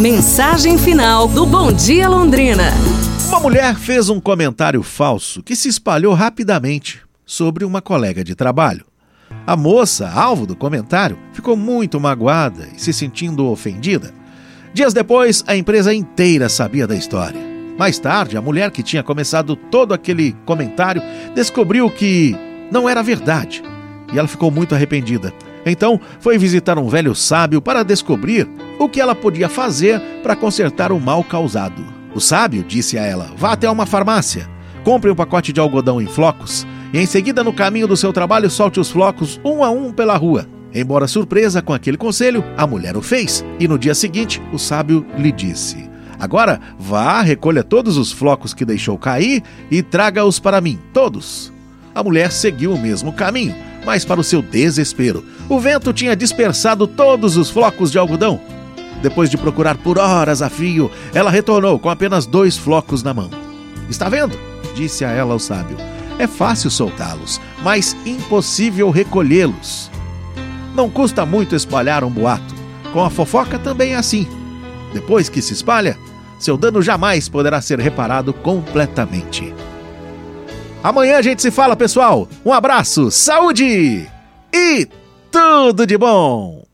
Mensagem final do Bom Dia Londrina. Uma mulher fez um comentário falso que se espalhou rapidamente sobre uma colega de trabalho. A moça, alvo do comentário, ficou muito magoada e se sentindo ofendida. Dias depois, a empresa inteira sabia da história. Mais tarde, a mulher que tinha começado todo aquele comentário descobriu que não era verdade e ela ficou muito arrependida. Então, foi visitar um velho sábio para descobrir o que ela podia fazer para consertar o mal causado. O sábio disse a ela: vá até uma farmácia, compre um pacote de algodão em flocos e em seguida, no caminho do seu trabalho, solte os flocos um a um pela rua. Embora surpresa com aquele conselho, a mulher o fez e no dia seguinte o sábio lhe disse: Agora vá, recolha todos os flocos que deixou cair e traga-os para mim, todos. A mulher seguiu o mesmo caminho, mas para o seu desespero, o vento tinha dispersado todos os flocos de algodão. Depois de procurar por horas a fio, ela retornou com apenas dois flocos na mão. Está vendo? disse a ela o sábio. É fácil soltá-los, mas impossível recolhê-los. Não custa muito espalhar um boato. Com a fofoca também é assim. Depois que se espalha, seu dano jamais poderá ser reparado completamente. Amanhã a gente se fala, pessoal. Um abraço, saúde e tudo de bom!